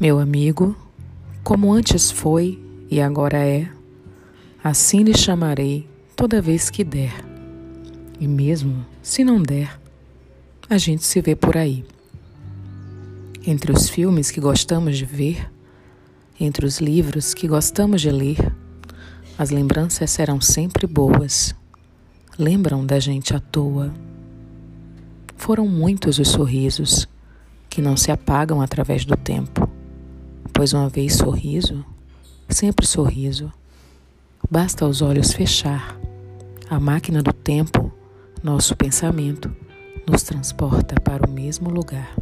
Meu amigo, como antes foi e agora é, assim lhe chamarei toda vez que der. E mesmo se não der, a gente se vê por aí. Entre os filmes que gostamos de ver, entre os livros que gostamos de ler, as lembranças serão sempre boas. Lembram da gente à toa. Foram muitos os sorrisos que não se apagam através do tempo Pois uma vez sorriso, sempre sorriso. Basta os olhos fechar. A máquina do tempo, nosso pensamento, nos transporta para o mesmo lugar.